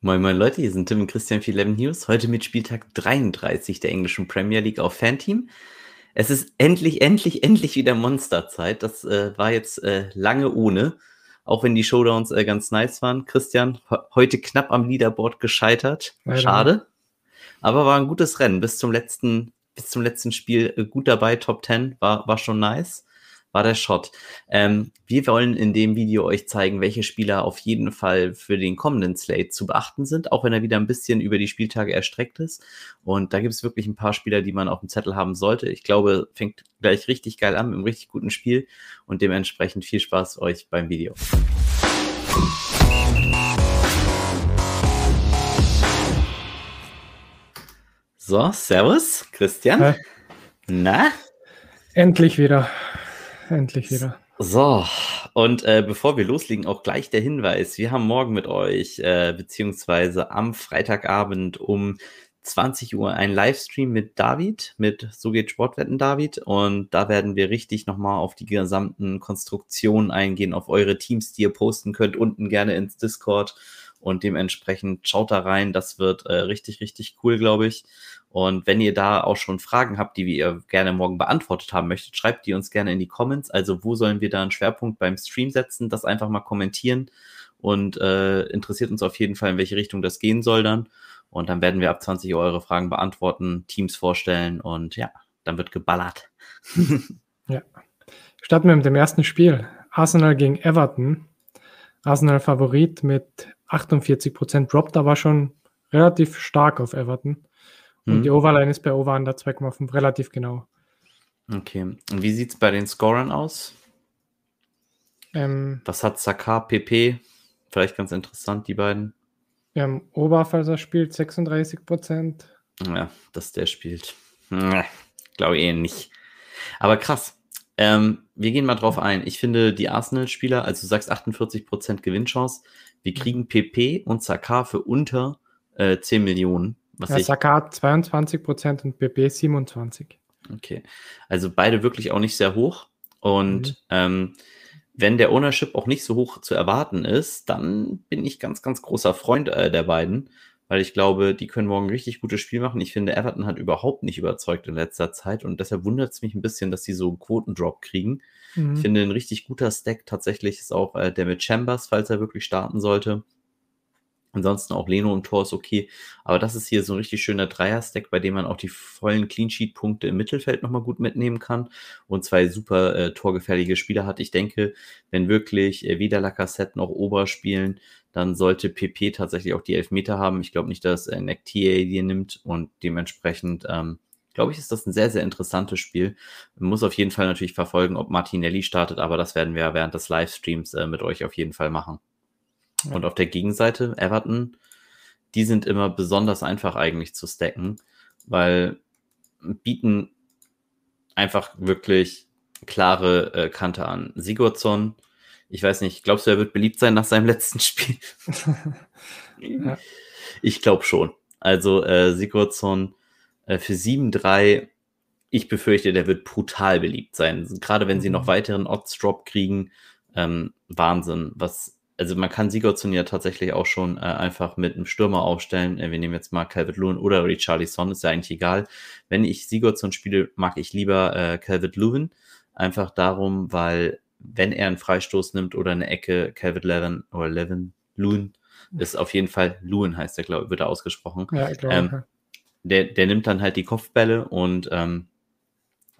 Moin moin Leute, hier sind Tim und Christian für 11 News. Heute mit Spieltag 33 der englischen Premier League auf Fanteam. Es ist endlich, endlich, endlich wieder Monsterzeit. Das äh, war jetzt äh, lange ohne, auch wenn die Showdowns äh, ganz nice waren. Christian, heute knapp am Leaderboard gescheitert. Leider. Schade. Aber war ein gutes Rennen. Bis zum letzten, bis zum letzten Spiel äh, gut dabei. Top 10 war, war schon nice war der Shot. Ähm, wir wollen in dem Video euch zeigen, welche Spieler auf jeden Fall für den kommenden Slate zu beachten sind, auch wenn er wieder ein bisschen über die Spieltage erstreckt ist. Und da gibt es wirklich ein paar Spieler, die man auf dem Zettel haben sollte. Ich glaube, fängt gleich richtig geil an mit einem richtig guten Spiel und dementsprechend viel Spaß euch beim Video. So, Servus, Christian. Hi. Na? Endlich wieder endlich wieder. So, und äh, bevor wir loslegen, auch gleich der Hinweis. Wir haben morgen mit euch, äh, beziehungsweise am Freitagabend um 20 Uhr einen Livestream mit David, mit So geht Sportwetten David. Und da werden wir richtig nochmal auf die gesamten Konstruktionen eingehen, auf eure Teams, die ihr posten könnt, unten gerne ins Discord. Und dementsprechend schaut da rein. Das wird äh, richtig, richtig cool, glaube ich. Und wenn ihr da auch schon Fragen habt, die ihr gerne morgen beantwortet haben möchtet, schreibt die uns gerne in die Comments. Also wo sollen wir da einen Schwerpunkt beim Stream setzen? Das einfach mal kommentieren und äh, interessiert uns auf jeden Fall, in welche Richtung das gehen soll dann. Und dann werden wir ab 20 Uhr eure Fragen beantworten, Teams vorstellen und ja, dann wird geballert. ja. Starten wir mit dem ersten Spiel. Arsenal gegen Everton. Arsenal Favorit mit 48% Drop, da war schon relativ stark auf Everton. Und mhm. die Overline ist bei Over under 2,5 relativ genau. Okay. Und wie sieht es bei den Scorern aus? Ähm, Was hat Saka, PP? Vielleicht ganz interessant, die beiden. Wir haben Ober, falls er spielt, 36 Prozent. Ja, dass der spielt. Glaube eh nicht. Aber krass. Ähm, wir gehen mal drauf ein. Ich finde die Arsenal-Spieler, also du sagst 48% Gewinnchance, wir kriegen PP und Saka für unter äh, 10 Millionen. Was ja, Saka hat 22 Prozent und PP 27. Okay. Also beide wirklich auch nicht sehr hoch. Und mhm. ähm, wenn der Ownership auch nicht so hoch zu erwarten ist, dann bin ich ganz, ganz großer Freund äh, der beiden, weil ich glaube, die können morgen ein richtig gutes Spiel machen. Ich finde, Everton hat überhaupt nicht überzeugt in letzter Zeit und deshalb wundert es mich ein bisschen, dass sie so einen Quotendrop kriegen. Mhm. Ich finde, ein richtig guter Stack tatsächlich ist auch äh, der mit Chambers, falls er wirklich starten sollte. Ansonsten auch Leno im Tor ist okay. Aber das ist hier so ein richtig schöner Dreier-Stack, bei dem man auch die vollen Clean-Sheet-Punkte im Mittelfeld nochmal gut mitnehmen kann und zwei super äh, torgefährliche Spieler hat. Ich denke, wenn wirklich äh, weder Lacassette noch Ober spielen, dann sollte PP tatsächlich auch die Elfmeter haben. Ich glaube nicht, dass äh, Nectia die nimmt und dementsprechend, ähm, glaube ich, ist das ein sehr, sehr interessantes Spiel. Man muss auf jeden Fall natürlich verfolgen, ob Martinelli startet, aber das werden wir während des Livestreams äh, mit euch auf jeden Fall machen. Und auf der Gegenseite, Everton, die sind immer besonders einfach eigentlich zu stacken, weil bieten einfach wirklich klare äh, Kante an. Sigurdsson, ich weiß nicht, glaubst du, er wird beliebt sein nach seinem letzten Spiel? ja. Ich glaube schon. Also äh, Sigurdsson äh, für 7-3, ich befürchte, der wird brutal beliebt sein. Gerade wenn sie noch mhm. weiteren Odds-Drop kriegen, ähm, Wahnsinn, was also man kann Sigurdsson ja tatsächlich auch schon äh, einfach mit einem Stürmer aufstellen. Äh, wir nehmen jetzt mal Calvert Lewin oder Richarlison, ist ja eigentlich egal. Wenn ich Sigurdsson spiele, mag ich lieber äh, Calvert Lewin. Einfach darum, weil wenn er einen Freistoß nimmt oder eine Ecke, Calvert Levin oder Levin, Lewin, ist auf jeden Fall, Lewin heißt der, glaube ich, wird er ausgesprochen. Ja, ich glaube. Ähm, der, der nimmt dann halt die Kopfbälle und ähm,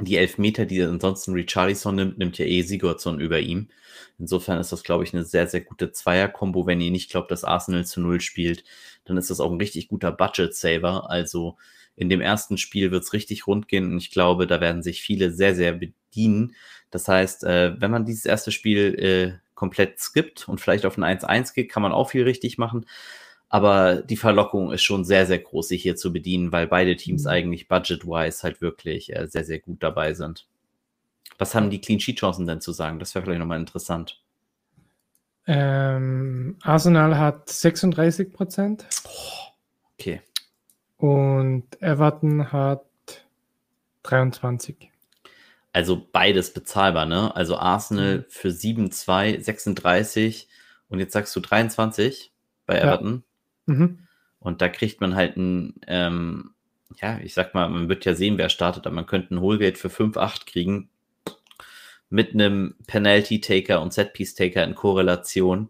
die Elfmeter, die ansonsten Richarlison nimmt, nimmt ja eh Sigurdsson über ihm. Insofern ist das, glaube ich, eine sehr, sehr gute Zweier-Kombo. Wenn ihr nicht glaubt, dass Arsenal zu Null spielt, dann ist das auch ein richtig guter Budget-Saver. Also in dem ersten Spiel wird es richtig rund gehen und ich glaube, da werden sich viele sehr, sehr bedienen. Das heißt, äh, wenn man dieses erste Spiel äh, komplett skippt und vielleicht auf ein 1-1 geht, kann man auch viel richtig machen. Aber die Verlockung ist schon sehr, sehr groß, sich hier zu bedienen, weil beide Teams mhm. eigentlich budget-wise halt wirklich äh, sehr, sehr gut dabei sind. Was haben die Clean Sheet Chancen denn zu sagen? Das wäre vielleicht nochmal interessant. Ähm, Arsenal hat 36 Prozent. okay. Und Everton hat 23. Also beides bezahlbar, ne? Also Arsenal mhm. für 7-2, 36 und jetzt sagst du 23 bei Everton. Mhm. Und da kriegt man halt ein, ähm, ja, ich sag mal, man wird ja sehen, wer startet, aber man könnte ein Hohlgate für 5-8 kriegen mit einem Penalty-Taker und Set-Piece-Taker in Korrelation.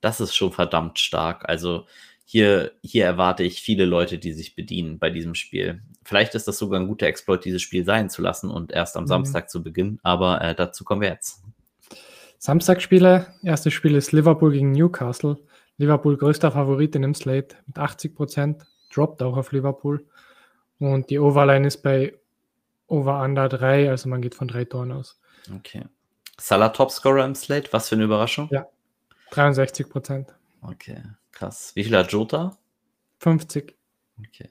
Das ist schon verdammt stark. Also hier, hier erwarte ich viele Leute, die sich bedienen bei diesem Spiel. Vielleicht ist das sogar ein guter Exploit, dieses Spiel sein zu lassen und erst am mhm. Samstag zu beginnen, aber äh, dazu kommen wir jetzt. Samstagspiele, erstes Spiel ist Liverpool gegen Newcastle. Liverpool größter Favorit in dem Slate mit 80 Prozent, droppt auch auf Liverpool. Und die Overline ist bei Over Under 3, also man geht von drei Toren aus. Okay. Salah Topscorer im Slate, was für eine Überraschung? Ja, 63 Prozent. Okay, krass. Wie viel hat Jota? 50. Okay.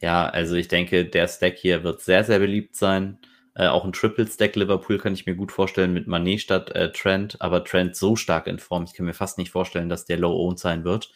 Ja, also ich denke, der Stack hier wird sehr, sehr beliebt sein. Äh, auch ein Triple-Stack Liverpool kann ich mir gut vorstellen mit Manet statt äh, Trent, aber Trent so stark in Form, ich kann mir fast nicht vorstellen, dass der Low-Owned sein wird.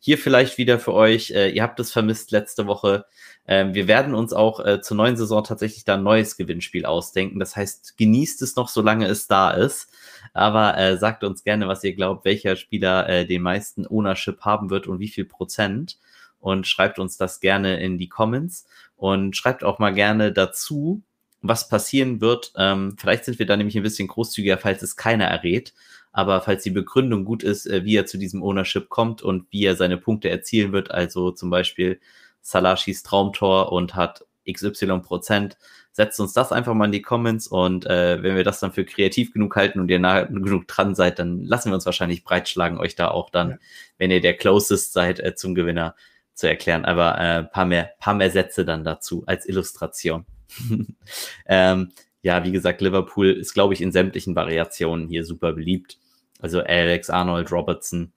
Hier vielleicht wieder für euch, äh, ihr habt es vermisst letzte Woche. Ähm, wir werden uns auch äh, zur neuen Saison tatsächlich da ein neues Gewinnspiel ausdenken. Das heißt, genießt es noch, solange es da ist. Aber äh, sagt uns gerne, was ihr glaubt, welcher Spieler äh, den meisten Ownership haben wird und wie viel Prozent. Und schreibt uns das gerne in die Comments. Und schreibt auch mal gerne dazu, was passieren wird. Ähm, vielleicht sind wir da nämlich ein bisschen großzügiger, falls es keiner errät. Aber falls die Begründung gut ist, äh, wie er zu diesem Ownership kommt und wie er seine Punkte erzielen wird, also zum Beispiel Salashis Traumtor und hat XY Prozent, setzt uns das einfach mal in die Comments und äh, wenn wir das dann für kreativ genug halten und ihr nah genug dran seid, dann lassen wir uns wahrscheinlich breitschlagen, euch da auch dann, ja. wenn ihr der Closest seid, äh, zum Gewinner zu erklären. Aber äh, paar mehr, paar mehr Sätze dann dazu als Illustration. ähm, ja, wie gesagt, Liverpool ist, glaube ich, in sämtlichen Variationen hier super beliebt. Also Alex, Arnold, Robertson,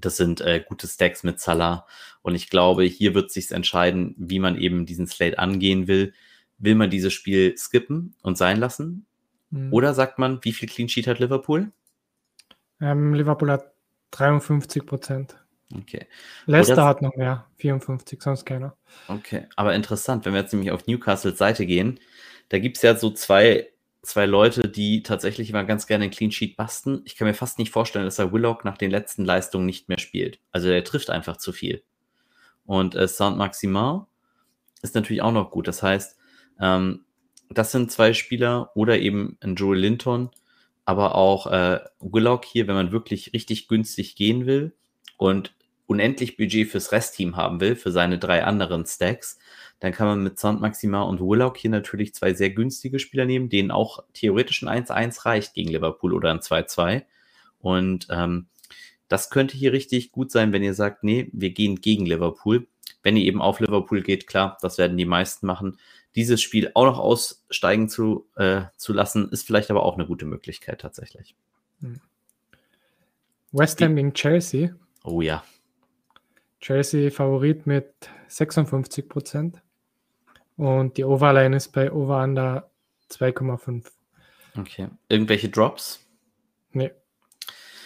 das sind äh, gute Stacks mit Salah. Und ich glaube, hier wird sich entscheiden, wie man eben diesen Slate angehen will. Will man dieses Spiel skippen und sein lassen? Mhm. Oder sagt man, wie viel Clean Sheet hat Liverpool? Ähm, Liverpool hat 53 Prozent. Okay. Leicester hat noch mehr, 54, sonst keiner. Okay, aber interessant, wenn wir jetzt nämlich auf Newcastles Seite gehen, da gibt es ja so zwei, zwei Leute, die tatsächlich immer ganz gerne einen Clean Sheet basten. Ich kann mir fast nicht vorstellen, dass er Willock nach den letzten Leistungen nicht mehr spielt. Also der trifft einfach zu viel. Und äh, Saint-Maximin ist natürlich auch noch gut. Das heißt, ähm, das sind zwei Spieler oder eben ein Joel Linton, aber auch äh, Willock hier, wenn man wirklich richtig günstig gehen will und unendlich Budget fürs Restteam haben will, für seine drei anderen Stacks, dann kann man mit Sound Maxima und Willock hier natürlich zwei sehr günstige Spieler nehmen, denen auch theoretisch ein 1-1 reicht gegen Liverpool oder ein 2-2. Und ähm, das könnte hier richtig gut sein, wenn ihr sagt, nee, wir gehen gegen Liverpool. Wenn ihr eben auf Liverpool geht, klar, das werden die meisten machen. Dieses Spiel auch noch aussteigen zu, äh, zu lassen, ist vielleicht aber auch eine gute Möglichkeit tatsächlich. Hm. West Ham gegen Chelsea. Oh ja. Chelsea Favorit mit 56 Prozent. Und die Overline ist bei Over Under 2,5. Okay. Irgendwelche Drops? Nee.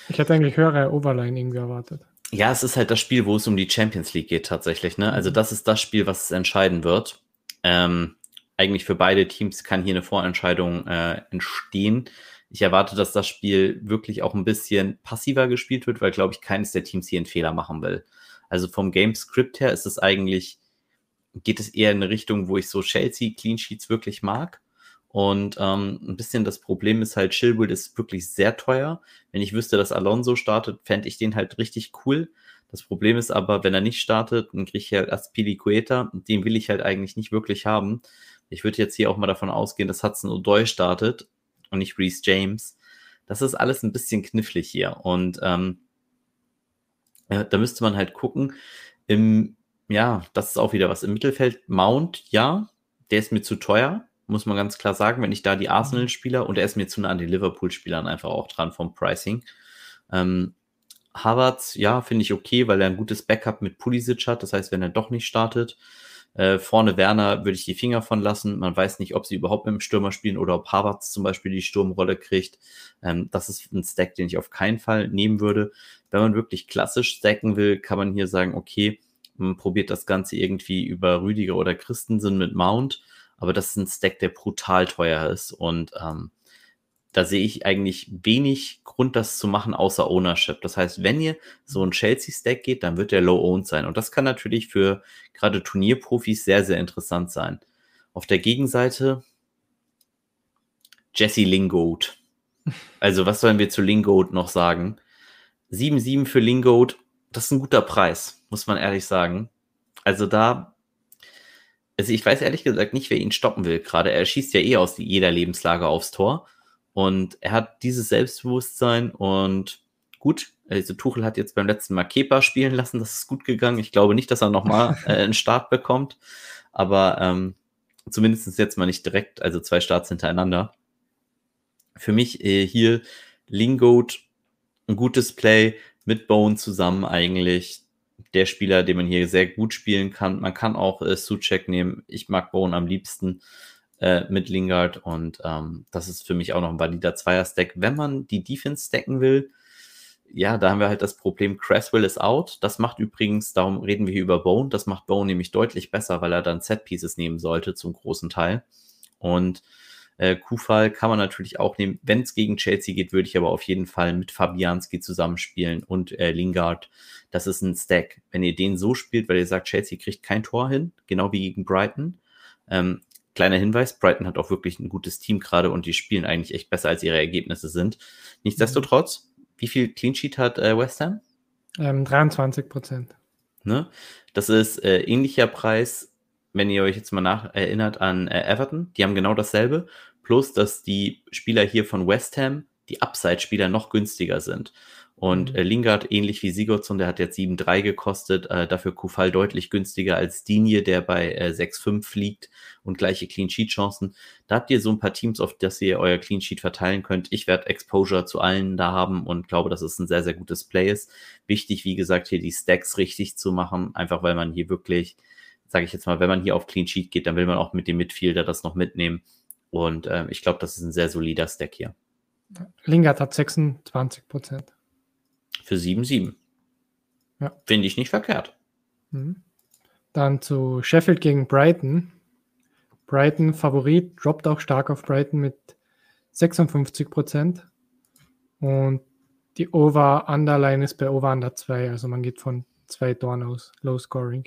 Ich hätte eigentlich höhere Overline irgendwie erwartet. Ja, es ist halt das Spiel, wo es um die Champions League geht tatsächlich. Ne? Also mhm. das ist das Spiel, was es entscheiden wird. Ähm, eigentlich für beide Teams kann hier eine Vorentscheidung äh, entstehen. Ich erwarte, dass das Spiel wirklich auch ein bisschen passiver gespielt wird, weil, glaube ich, keines der Teams hier einen Fehler machen will. Also vom Game Script her ist es eigentlich, geht es eher in eine Richtung, wo ich so Chelsea Clean Sheets wirklich mag. Und ähm, ein bisschen das Problem ist halt, Chilwell ist wirklich sehr teuer. Wenn ich wüsste, dass Alonso startet, fände ich den halt richtig cool. Das Problem ist aber, wenn er nicht startet, dann kriege ich halt Aspilicueta. Den will ich halt eigentlich nicht wirklich haben. Ich würde jetzt hier auch mal davon ausgehen, dass Hudson O'Doy startet und nicht Reese James. Das ist alles ein bisschen knifflig hier. Und ähm, ja, da müsste man halt gucken. Im, ja, das ist auch wieder was. Im Mittelfeld Mount, ja, der ist mir zu teuer, muss man ganz klar sagen, wenn ich da die Arsenal-Spieler und er ist mir zu nah an den Liverpool-Spielern einfach auch dran vom Pricing. Ähm, Havertz, ja, finde ich okay, weil er ein gutes Backup mit Pulisic hat. Das heißt, wenn er doch nicht startet, äh, vorne Werner würde ich die Finger von lassen. Man weiß nicht, ob sie überhaupt mit dem Stürmer spielen oder ob Havertz zum Beispiel die Sturmrolle kriegt. Ähm, das ist ein Stack, den ich auf keinen Fall nehmen würde. Wenn man wirklich klassisch stacken will, kann man hier sagen, okay, man probiert das Ganze irgendwie über Rüdiger oder Christensen mit Mount. Aber das ist ein Stack, der brutal teuer ist. Und ähm, da sehe ich eigentlich wenig Grund, das zu machen, außer Ownership. Das heißt, wenn ihr so ein Chelsea-Stack geht, dann wird der low-owned sein. Und das kann natürlich für gerade Turnierprofis sehr, sehr interessant sein. Auf der Gegenseite Jesse Lingard. Also, was sollen wir zu Lingard noch sagen? 7-7 für Lingard, das ist ein guter Preis, muss man ehrlich sagen. Also da, also ich weiß ehrlich gesagt nicht, wer ihn stoppen will gerade. Er schießt ja eh aus jeder Lebenslage aufs Tor. Und er hat dieses Selbstbewusstsein und gut, also Tuchel hat jetzt beim letzten Mal Kepa spielen lassen, das ist gut gegangen. Ich glaube nicht, dass er nochmal äh, einen Start bekommt, aber ähm, zumindest jetzt mal nicht direkt, also zwei Starts hintereinander. Für mich äh, hier Lingard, ein gutes Play mit Bone zusammen eigentlich. Der Spieler, den man hier sehr gut spielen kann. Man kann auch äh, Suchek nehmen. Ich mag Bone am liebsten äh, mit Lingard und ähm, das ist für mich auch noch ein valider Zweier-Stack. Wenn man die Defense stacken will, ja, da haben wir halt das Problem, Cresswell ist out. Das macht übrigens, darum reden wir hier über Bone, das macht Bone nämlich deutlich besser, weil er dann Set-Pieces nehmen sollte zum großen Teil. Und äh, Kufal kann man natürlich auch nehmen. Wenn es gegen Chelsea geht, würde ich aber auf jeden Fall mit Fabianski zusammenspielen und äh, Lingard. Das ist ein Stack. Wenn ihr den so spielt, weil ihr sagt, Chelsea kriegt kein Tor hin, genau wie gegen Brighton, ähm, kleiner Hinweis, Brighton hat auch wirklich ein gutes Team gerade und die spielen eigentlich echt besser, als ihre Ergebnisse sind. Nichtsdestotrotz, wie viel Clean Sheet hat äh, West Ham? Ähm, 23 Prozent. Ne? Das ist äh, ähnlicher Preis, wenn ihr euch jetzt mal nach erinnert an äh, Everton. Die haben genau dasselbe. Plus, dass die Spieler hier von West Ham, die Upside-Spieler, noch günstiger sind. Und mhm. äh, Lingard, ähnlich wie Sigurdsson, der hat jetzt 7,3 gekostet, äh, dafür Kufal deutlich günstiger als Dinje, der bei äh, 6,5 liegt und gleiche Clean Sheet Chancen. Da habt ihr so ein paar Teams, auf das ihr euer Clean Sheet verteilen könnt. Ich werde Exposure zu allen da haben und glaube, dass es ein sehr, sehr gutes Play ist. Wichtig, wie gesagt, hier die Stacks richtig zu machen, einfach weil man hier wirklich, sage ich jetzt mal, wenn man hier auf Clean Sheet geht, dann will man auch mit dem Midfielder das noch mitnehmen. Und äh, ich glaube, das ist ein sehr solider Stack hier. Lingard hat 26 Prozent für 7-7. Ja. Finde ich nicht verkehrt. Mhm. Dann zu Sheffield gegen Brighton. Brighton Favorit, droppt auch stark auf Brighton mit 56 Prozent. Und die Over-Underline ist bei Over-Under 2. Also man geht von zwei Toren aus. Low Scoring.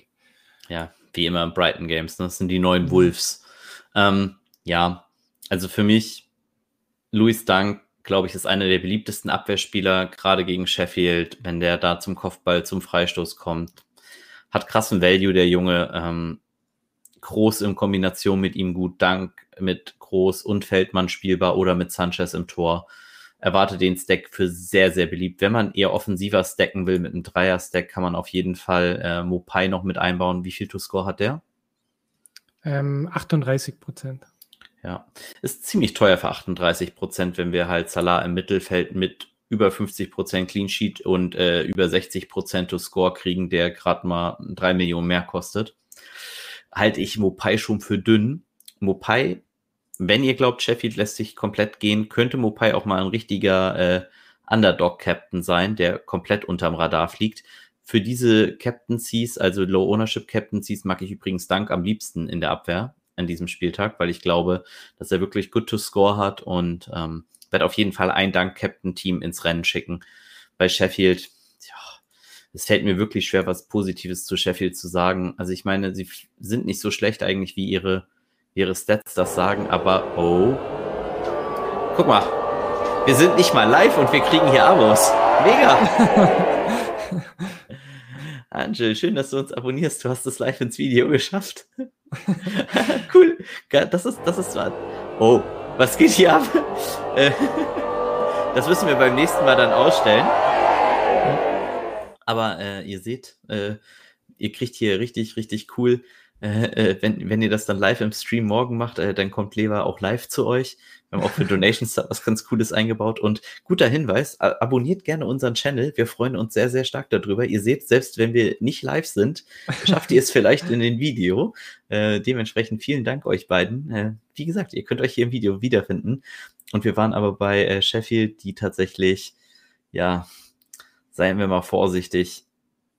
Ja, wie immer im Brighton Games. Ne? Das sind die neuen Wolves. Ähm, ja, also für mich, Louis Dunk glaube ich, ist einer der beliebtesten Abwehrspieler, gerade gegen Sheffield, wenn der da zum Kopfball, zum Freistoß kommt. Hat krassen Value, der Junge. Ähm, groß in Kombination mit ihm gut, Dank mit Groß und Feldmann spielbar oder mit Sanchez im Tor. Erwarte den Stack für sehr, sehr beliebt. Wenn man eher offensiver stacken will mit einem Dreier-Stack, kann man auf jeden Fall äh, Mopai noch mit einbauen. Wie viel To-Score hat der? Ähm, 38 Prozent. Ja, ist ziemlich teuer für 38 Prozent, wenn wir halt Salah im Mittelfeld mit über 50 Prozent Clean Sheet und äh, über 60 Prozent to Score kriegen, der gerade mal drei Millionen mehr kostet. Halte ich Mopai schon für dünn. Mopai, wenn ihr glaubt, Sheffield lässt sich komplett gehen, könnte Mopai auch mal ein richtiger äh, Underdog-Captain sein, der komplett unterm Radar fliegt. Für diese Captaincies, also Low Ownership Captaincies, mag ich übrigens Dank am liebsten in der Abwehr an diesem Spieltag, weil ich glaube, dass er wirklich good to score hat und ähm, werde auf jeden Fall ein Dank-Captain-Team ins Rennen schicken. Bei Sheffield, ja, es fällt mir wirklich schwer, was Positives zu Sheffield zu sagen. Also ich meine, sie sind nicht so schlecht eigentlich, wie ihre, ihre Stats das sagen, aber oh. Guck mal, wir sind nicht mal live und wir kriegen hier Abos. Mega! Angel, schön, dass du uns abonnierst. Du hast es live ins Video geschafft. cool. Das ist, das ist, oh, was geht hier ab? Äh, das müssen wir beim nächsten Mal dann ausstellen. Aber äh, ihr seht, äh, ihr kriegt hier richtig, richtig cool äh, äh, wenn, wenn ihr das dann live im Stream morgen macht, äh, dann kommt Lever auch live zu euch. Wir haben auch für Donations was ganz Cooles eingebaut. Und guter Hinweis, abonniert gerne unseren Channel. Wir freuen uns sehr, sehr stark darüber. Ihr seht, selbst wenn wir nicht live sind, schafft ihr es vielleicht in den Video. Äh, dementsprechend vielen Dank euch beiden. Äh, wie gesagt, ihr könnt euch hier im Video wiederfinden. Und wir waren aber bei äh, Sheffield, die tatsächlich, ja, seien wir mal vorsichtig,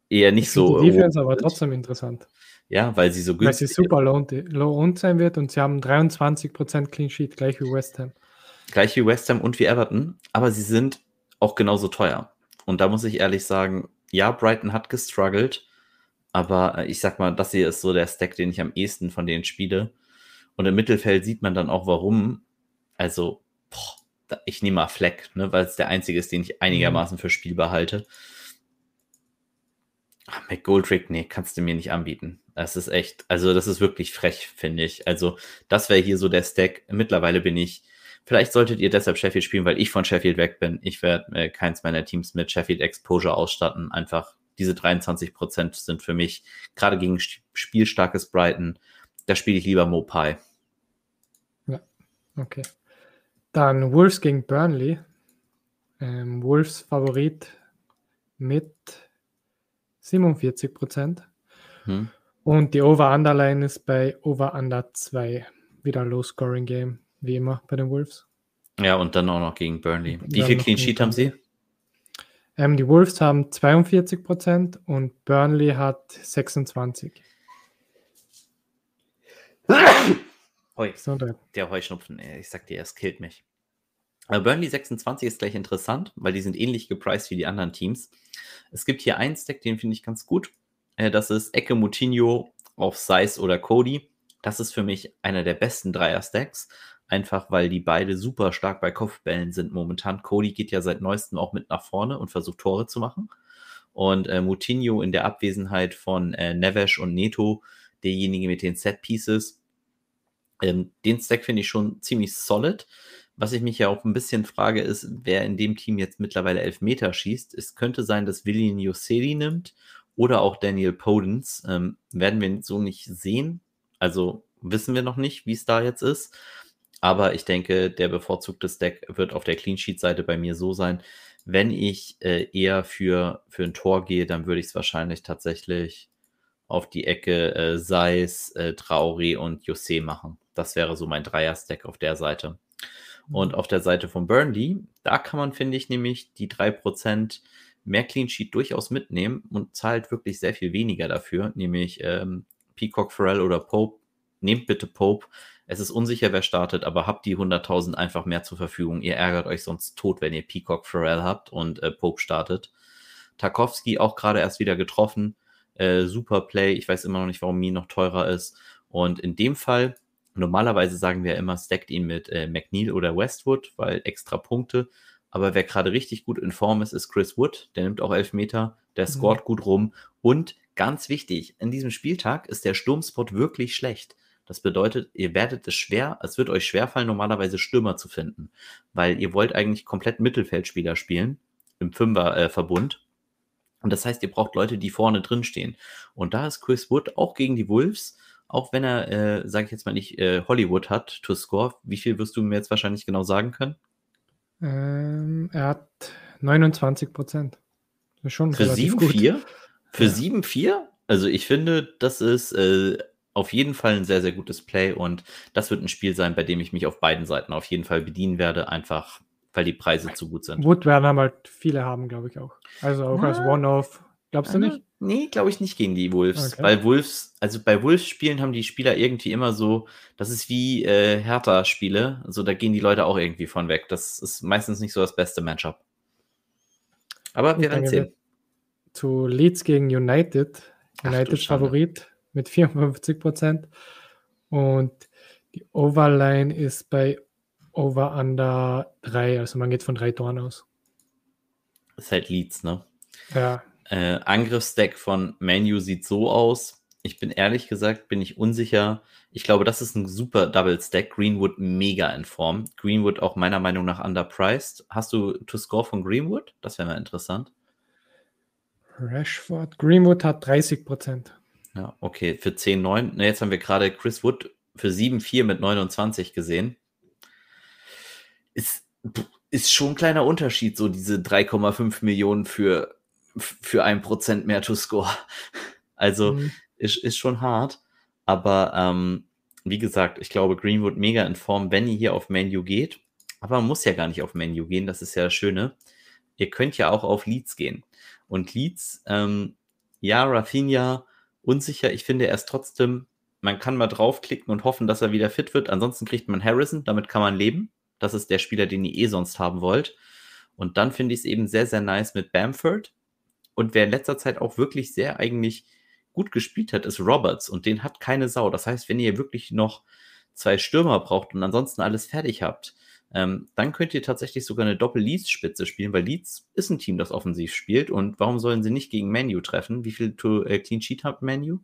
eher nicht so. Die Defense aber trotzdem interessant. Ja, weil sie so günstig Weil sie super low, low owned sein wird und sie haben 23% Clean Sheet, gleich wie West Ham. gleich wie West Ham und wie Everton, aber sie sind auch genauso teuer. Und da muss ich ehrlich sagen, ja, Brighton hat gestruggelt, aber äh, ich sag mal, das hier ist so der Stack, den ich am ehesten von denen spiele. Und im Mittelfeld sieht man dann auch, warum. Also, boah, ich nehme mal Fleck, ne, weil es der einzige ist, den ich einigermaßen für spielbar halte. McGoldrick, nee, kannst du mir nicht anbieten. Das ist echt, also das ist wirklich frech, finde ich. Also, das wäre hier so der Stack. Mittlerweile bin ich, vielleicht solltet ihr deshalb Sheffield spielen, weil ich von Sheffield weg bin. Ich werde äh, keins meiner Teams mit Sheffield Exposure ausstatten. Einfach diese 23 Prozent sind für mich, gerade gegen spielstarkes Brighton, da spiele ich lieber Mopai. Ja, okay. Dann Wolves gegen Burnley. Ähm, Wolves Favorit mit 47 Prozent. Hm. Und die Over-Underline ist bei Over-Under 2. Wieder Low-Scoring-Game, wie immer bei den Wolves. Ja, und dann auch noch gegen Burnley. Wie viel Clean Sheet haben sie? Ähm, die Wolves haben 42 Prozent und Burnley hat 26. Heu. Der Heuschnupfen, ich sag dir, es killt mich. Burnley 26 ist gleich interessant, weil die sind ähnlich gepreist wie die anderen Teams. Es gibt hier einen Stack, den finde ich ganz gut. Äh, das ist Ecke Mutinho auf Size oder Cody. Das ist für mich einer der besten Dreier-Stacks. Einfach weil die beide super stark bei Kopfbällen sind momentan. Cody geht ja seit neuestem auch mit nach vorne und versucht Tore zu machen. Und äh, Mutinho in der Abwesenheit von äh, Neves und Neto, derjenige mit den Set Pieces. Ähm, den Stack finde ich schon ziemlich solid. Was ich mich ja auch ein bisschen frage, ist, wer in dem Team jetzt mittlerweile elf Meter schießt. Es könnte sein, dass William Yoseli nimmt oder auch Daniel Podens. Ähm, werden wir so nicht sehen. Also wissen wir noch nicht, wie es da jetzt ist. Aber ich denke, der bevorzugte Stack wird auf der Clean Sheet Seite bei mir so sein. Wenn ich äh, eher für, für ein Tor gehe, dann würde ich es wahrscheinlich tatsächlich auf die Ecke äh, Seis, äh, Traori und Jose machen. Das wäre so mein Dreier-Stack auf der Seite. Und mhm. auf der Seite von Burnley, da kann man, finde ich, nämlich die 3% mehr Clean Sheet durchaus mitnehmen und zahlt wirklich sehr viel weniger dafür, nämlich ähm, Peacock, Farrell oder Pope. Nehmt bitte Pope, es ist unsicher, wer startet, aber habt die 100.000 einfach mehr zur Verfügung. Ihr ärgert euch sonst tot, wenn ihr Peacock Pharrell habt und äh, Pope startet. Tarkovsky auch gerade erst wieder getroffen. Äh, super Play. Ich weiß immer noch nicht, warum Mie noch teurer ist. Und in dem Fall, normalerweise sagen wir immer, stackt ihn mit äh, McNeil oder Westwood, weil extra Punkte. Aber wer gerade richtig gut in Form ist, ist Chris Wood. Der nimmt auch elf Meter, der scoret mhm. gut rum. Und ganz wichtig, in diesem Spieltag ist der Sturmspot wirklich schlecht. Das bedeutet, ihr werdet es schwer, es wird euch schwerfallen, normalerweise Stürmer zu finden, weil ihr wollt eigentlich komplett Mittelfeldspieler spielen im Fünferverbund. Äh, und das heißt, ihr braucht Leute, die vorne drin stehen. Und da ist Chris Wood auch gegen die Wolves, auch wenn er, äh, sage ich jetzt mal nicht, äh, Hollywood hat to score. Wie viel wirst du mir jetzt wahrscheinlich genau sagen können? Ähm, er hat 29 Prozent. Schon Für 7-4? Für ja. 7-4? Also ich finde, das ist äh, auf jeden Fall ein sehr, sehr gutes Play und das wird ein Spiel sein, bei dem ich mich auf beiden Seiten auf jeden Fall bedienen werde, einfach weil die Preise zu gut sind. Wood werden halt viele haben, glaube ich auch. Also auch Na, als One-Off. Glaubst du nicht? Nee, glaube ich nicht gegen die Wolves. Okay. Weil Wolves, also bei Wolves-Spielen haben die Spieler irgendwie immer so, das ist wie äh, Hertha-Spiele. Also da gehen die Leute auch irgendwie von weg. Das ist meistens nicht so das beste Matchup. Aber wir werden sehen. Zu Leeds gegen United. United Ach, Favorit mit 54 Prozent. Und die Overline ist bei Over Under 3, also man geht von drei Toren aus. Das ist halt Leads, ne? Ja. Äh, Angriffsdeck von Manu sieht so aus. Ich bin ehrlich gesagt, bin ich unsicher. Ich glaube, das ist ein super Double Stack. Greenwood mega in Form. Greenwood auch meiner Meinung nach underpriced. Hast du To Score von Greenwood? Das wäre mal interessant. Rashford. Greenwood hat 30 Prozent. Ja, okay, für 10,9. Jetzt haben wir gerade Chris Wood für 7,4 mit 29 gesehen. Ist, ist schon ein kleiner Unterschied, so diese 3,5 Millionen für, für ein Prozent mehr to score. Also mhm. ist, ist schon hart. Aber ähm, wie gesagt, ich glaube, Greenwood mega in Form, wenn ihr hier auf Menu geht. Aber man muss ja gar nicht auf Menu gehen, das ist ja das Schöne. Ihr könnt ja auch auf Leads gehen. Und Leads, ähm, ja, Rafinha, unsicher. Ich finde, er ist trotzdem, man kann mal draufklicken und hoffen, dass er wieder fit wird. Ansonsten kriegt man Harrison, damit kann man leben. Das ist der Spieler, den ihr eh sonst haben wollt. Und dann finde ich es eben sehr, sehr nice mit Bamford. Und wer in letzter Zeit auch wirklich sehr eigentlich gut gespielt hat, ist Roberts. Und den hat keine Sau. Das heißt, wenn ihr wirklich noch zwei Stürmer braucht und ansonsten alles fertig habt, ähm, dann könnt ihr tatsächlich sogar eine Doppel-Leeds-Spitze spielen, weil Leeds ist ein Team, das offensiv spielt. Und warum sollen sie nicht gegen Menu treffen? Wie viel äh, Clean Sheet hat Menu?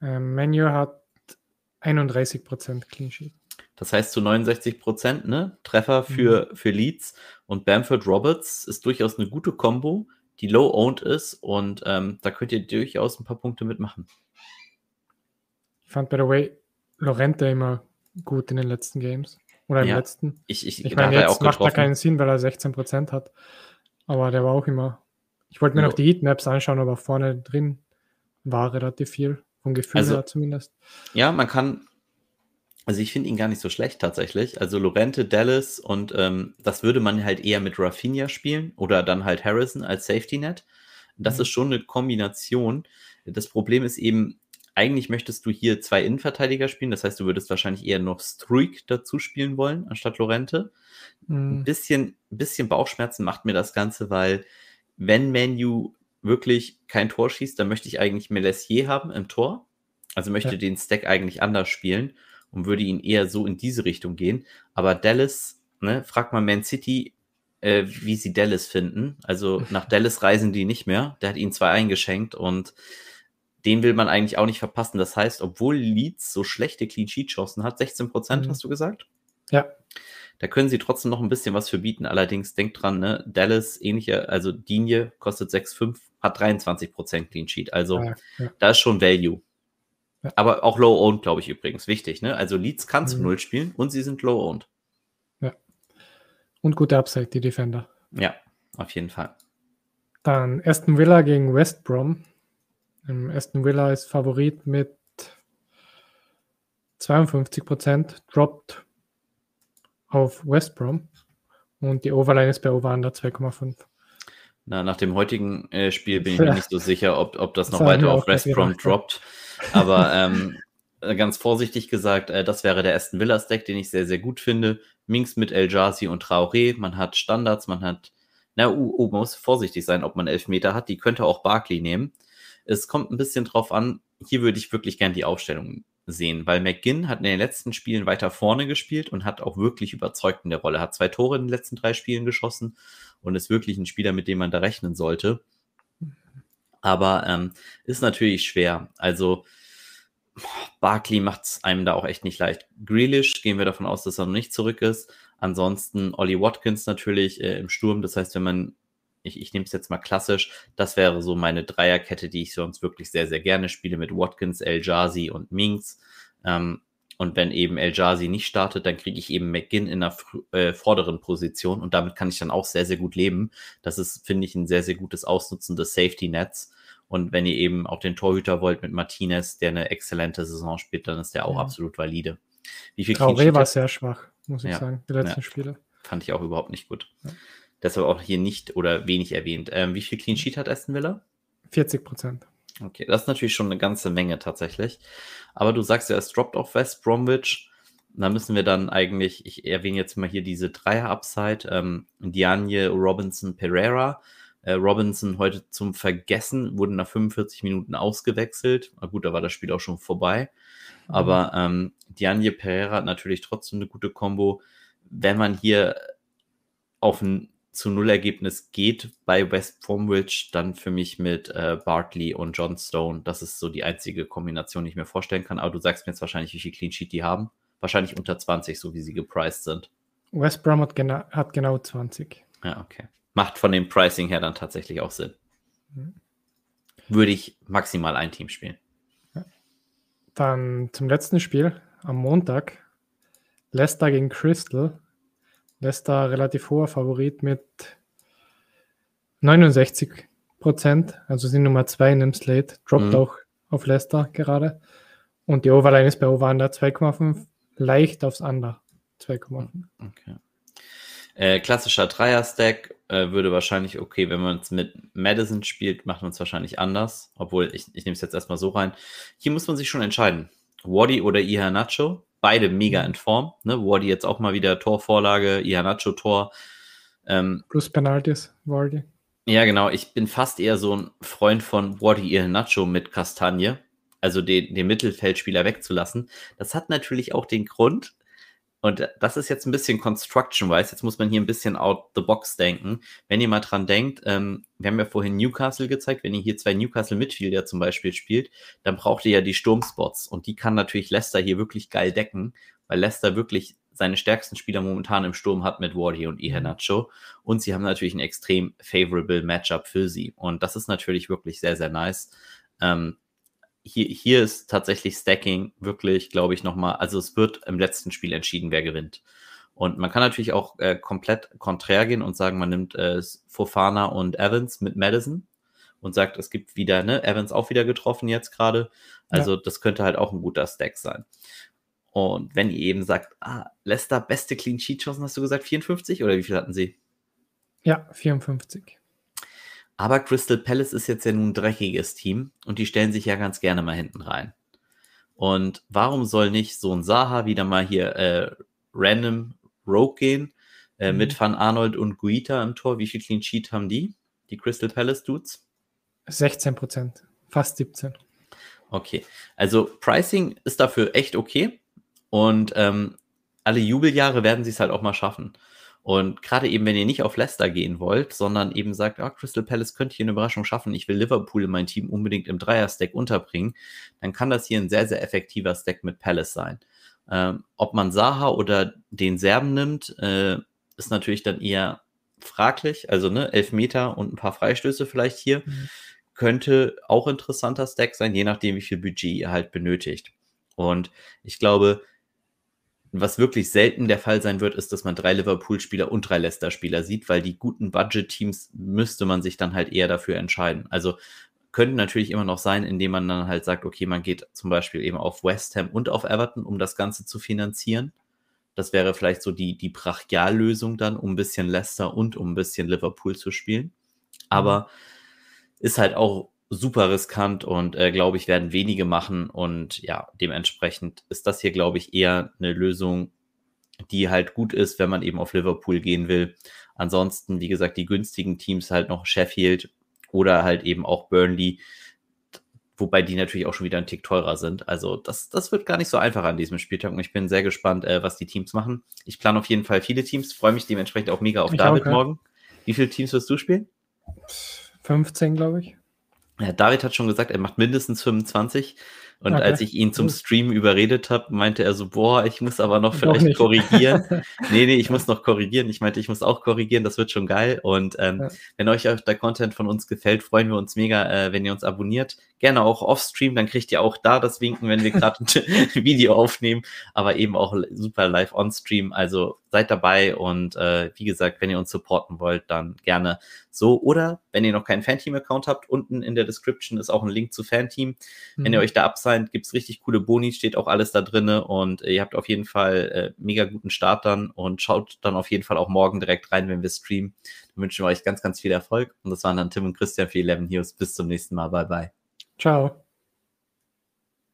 Ähm, Menu hat 31% Clean Sheet. Das heißt zu 69 Prozent, ne? Treffer für, mhm. für Leeds und Bamford Roberts ist durchaus eine gute Combo, die low-owned ist und ähm, da könnt ihr durchaus ein paar Punkte mitmachen. Ich fand, by the way, Lorente immer gut in den letzten Games. Oder im ja, letzten. Ich, ich, ich meine, jetzt macht da keinen Sinn, weil er 16% hat. Aber der war auch immer. Ich wollte mir ja. noch die Heatmaps anschauen, aber vorne drin war relativ viel. Vom Gefühl also, her zumindest. Ja, man kann, also ich finde ihn gar nicht so schlecht tatsächlich. Also Lorente, Dallas und ähm, das würde man halt eher mit Rafinha spielen oder dann halt Harrison als Safety Net. Das mhm. ist schon eine Kombination. Das Problem ist eben, eigentlich möchtest du hier zwei Innenverteidiger spielen. Das heißt, du würdest wahrscheinlich eher noch Struik dazu spielen wollen, anstatt Lorente. Mhm. Ein bisschen, bisschen Bauchschmerzen macht mir das Ganze, weil wenn Menu wirklich kein Tor schießt, dann möchte ich eigentlich Melessier haben im Tor. Also möchte ja. den Stack eigentlich anders spielen und würde ihn eher so in diese Richtung gehen. Aber Dallas, ne, frag mal Man City, äh, wie sie Dallas finden. Also nach Dallas reisen die nicht mehr. Der hat ihnen zwei eingeschenkt und den will man eigentlich auch nicht verpassen. Das heißt, obwohl Leeds so schlechte Clean Sheet Chancen hat, 16 Prozent mhm. hast du gesagt? Ja. Da können sie trotzdem noch ein bisschen was für bieten. Allerdings denkt dran, ne, Dallas ähnlicher, also Digne kostet 6,5, hat 23 Prozent Clean Sheet. Also ja, ja. da ist schon Value. Aber auch low-owned, glaube ich übrigens. Wichtig, ne? Also Leeds kann zu mhm. Null spielen und sie sind low-owned. Ja. Und gute Upside, die Defender. Ja, auf jeden Fall. Dann Aston Villa gegen West Brom. Ähm, Aston Villa ist Favorit mit 52 Prozent, droppt auf West Brom. Und die Overline ist bei Over Under 2,5. Na, nach dem heutigen äh, Spiel bin ich mir nicht so sicher, ob, ob das noch das weiter auf West Brom droppt. Aber ähm, äh, ganz vorsichtig gesagt, äh, das wäre der Aston Villa Stack, den ich sehr, sehr gut finde. Minks mit El Jazi und Traoré. Man hat Standards, man hat, na, uh, uh, man muss vorsichtig sein, ob man Elfmeter hat. Die könnte auch Barkley nehmen. Es kommt ein bisschen drauf an. Hier würde ich wirklich gern die Aufstellung sehen, weil McGinn hat in den letzten Spielen weiter vorne gespielt und hat auch wirklich überzeugt in der Rolle. Hat zwei Tore in den letzten drei Spielen geschossen und ist wirklich ein Spieler, mit dem man da rechnen sollte. Aber ähm, ist natürlich schwer. Also Barkley macht es einem da auch echt nicht leicht. Grealish gehen wir davon aus, dass er noch nicht zurück ist. Ansonsten Ollie Watkins natürlich äh, im Sturm. Das heißt, wenn man, ich, ich nehme es jetzt mal klassisch, das wäre so meine Dreierkette, die ich sonst wirklich sehr, sehr gerne spiele mit Watkins, El Jazi und Minks. Ähm, und wenn eben El Jazi nicht startet, dann kriege ich eben McGinn in einer äh, vorderen Position und damit kann ich dann auch sehr, sehr gut leben. Das ist, finde ich, ein sehr, sehr gutes Ausnutzen des Safety Nets. Und wenn ihr eben auch den Torhüter wollt mit Martinez, der eine exzellente Saison spielt, dann ist der auch ja. absolut valide. Wie viel Traoré war sehr schwach, muss ich ja. sagen, die letzten ja. Spiele. Fand ich auch überhaupt nicht gut. Deshalb auch hier nicht oder wenig erwähnt. Ähm, wie viel Clean Sheet hat Aston Villa? 40 Prozent. Okay, das ist natürlich schon eine ganze Menge tatsächlich. Aber du sagst ja, es droppt auf West Bromwich. Da müssen wir dann eigentlich, ich erwähne jetzt mal hier diese Dreier-Upside, ähm, Diane, Robinson, Pereira. Äh, Robinson heute zum Vergessen, wurde nach 45 Minuten ausgewechselt. Na gut, da war das Spiel auch schon vorbei. Mhm. Aber ähm, Diane Pereira hat natürlich trotzdem eine gute Combo. Wenn man hier auf ein zu Null-Ergebnis geht bei West Bromwich, dann für mich mit äh, Bartley und John Stone. Das ist so die einzige Kombination, die ich mir vorstellen kann. Aber du sagst mir jetzt wahrscheinlich, wie viel Clean Sheet die haben. Wahrscheinlich unter 20, so wie sie gepriced sind. West Brom hat, gena hat genau 20. Ja, okay. Macht von dem Pricing her dann tatsächlich auch Sinn. Mhm. Würde ich maximal ein Team spielen. Dann zum letzten Spiel am Montag. Leicester gegen Crystal. Leicester relativ hoher Favorit mit 69 Prozent, also sind Nummer 2 in dem Slate, droppt mhm. auch auf Leicester gerade. Und die Overline ist bei Over Under 2,5, leicht aufs Under 2,5. Okay. Äh, klassischer Dreier-Stack äh, würde wahrscheinlich, okay, wenn man es mit Madison spielt, macht man es wahrscheinlich anders. Obwohl, ich, ich nehme es jetzt erstmal so rein. Hier muss man sich schon entscheiden. Waddy oder Iheanacho. Beide mega in Form. Ne? Wardy jetzt auch mal wieder Torvorlage, Ianacho Tor. Ähm, Plus Penalties, Wardy. Ja, genau. Ich bin fast eher so ein Freund von Wardy Ianacho mit Kastagne, also den, den Mittelfeldspieler wegzulassen. Das hat natürlich auch den Grund, und das ist jetzt ein bisschen construction-wise. Jetzt muss man hier ein bisschen out the box denken. Wenn ihr mal dran denkt, ähm, wir haben ja vorhin Newcastle gezeigt, wenn ihr hier zwei Newcastle Midfielder zum Beispiel spielt, dann braucht ihr ja die Sturmspots. Und die kann natürlich Leicester hier wirklich geil decken, weil Leicester wirklich seine stärksten Spieler momentan im Sturm hat mit Wardy und Iheanacho. Und sie haben natürlich ein extrem favorable Matchup für sie. Und das ist natürlich wirklich sehr, sehr nice. Ähm, hier, hier ist tatsächlich Stacking wirklich, glaube ich, nochmal, also es wird im letzten Spiel entschieden, wer gewinnt. Und man kann natürlich auch äh, komplett konträr gehen und sagen, man nimmt äh, Fofana und Evans mit Madison und sagt, es gibt wieder, ne, Evans auch wieder getroffen jetzt gerade. Also ja. das könnte halt auch ein guter Stack sein. Und wenn ihr eben sagt, ah, Leicester beste Clean Sheet Chancen, hast du gesagt 54 oder wie viel hatten sie? Ja, 54. Aber Crystal Palace ist jetzt ja nun ein dreckiges Team und die stellen sich ja ganz gerne mal hinten rein. Und warum soll nicht so ein Saha wieder mal hier äh, random Rogue gehen äh, mhm. mit Van Arnold und Guita im Tor? Wie viel Clean Sheet haben die? Die Crystal Palace Dudes? 16 Prozent, fast 17. Okay, also Pricing ist dafür echt okay und ähm, alle Jubeljahre werden sie es halt auch mal schaffen. Und gerade eben, wenn ihr nicht auf Leicester gehen wollt, sondern eben sagt, ah, Crystal Palace könnte hier eine Überraschung schaffen, ich will Liverpool in mein Team unbedingt im Dreier-Stack unterbringen, dann kann das hier ein sehr, sehr effektiver Stack mit Palace sein. Ähm, ob man Saha oder den Serben nimmt, äh, ist natürlich dann eher fraglich. Also, ne, elf Meter und ein paar Freistöße vielleicht hier. Mhm. Könnte auch interessanter Stack sein, je nachdem, wie viel Budget ihr halt benötigt. Und ich glaube, was wirklich selten der Fall sein wird, ist, dass man drei Liverpool-Spieler und drei Leicester-Spieler sieht, weil die guten Budget-Teams müsste man sich dann halt eher dafür entscheiden. Also könnte natürlich immer noch sein, indem man dann halt sagt, okay, man geht zum Beispiel eben auf West Ham und auf Everton, um das Ganze zu finanzieren. Das wäre vielleicht so die, die Brachiallösung dann, um ein bisschen Leicester und um ein bisschen Liverpool zu spielen. Aber mhm. ist halt auch super riskant und äh, glaube ich, werden wenige machen. Und ja, dementsprechend ist das hier, glaube ich, eher eine Lösung, die halt gut ist, wenn man eben auf Liverpool gehen will. Ansonsten, wie gesagt, die günstigen Teams halt noch Sheffield oder halt eben auch Burnley, wobei die natürlich auch schon wieder ein Tick teurer sind. Also das, das wird gar nicht so einfach an diesem Spieltag und ich bin sehr gespannt, äh, was die Teams machen. Ich plane auf jeden Fall viele Teams, freue mich dementsprechend auch mega auf ich David auch, ja. morgen. Wie viele Teams wirst du spielen? 15, glaube ich. David hat schon gesagt, er macht mindestens 25. Und okay. als ich ihn zum Stream überredet habe, meinte er so, boah, ich muss aber noch vielleicht korrigieren. nee, nee, ich muss noch korrigieren. Ich meinte, ich muss auch korrigieren, das wird schon geil. Und ähm, ja. wenn euch der Content von uns gefällt, freuen wir uns mega, äh, wenn ihr uns abonniert. Gerne auch off-stream, dann kriegt ihr auch da das Winken, wenn wir gerade ein Video aufnehmen, aber eben auch super live on-stream. Also seid dabei und äh, wie gesagt, wenn ihr uns supporten wollt, dann gerne so. Oder wenn ihr noch keinen Fanteam-Account habt, unten in der Description ist auch ein Link zu Fanteam. Mhm. Wenn ihr mhm. euch da abseint, gibt es richtig coole Boni, steht auch alles da drinne und ihr habt auf jeden Fall äh, mega guten Start dann und schaut dann auf jeden Fall auch morgen direkt rein, wenn wir streamen. Dann wünschen wir euch ganz, ganz viel Erfolg und das waren dann Tim und Christian für 11 News. Bis zum nächsten Mal. Bye, bye. Ciao.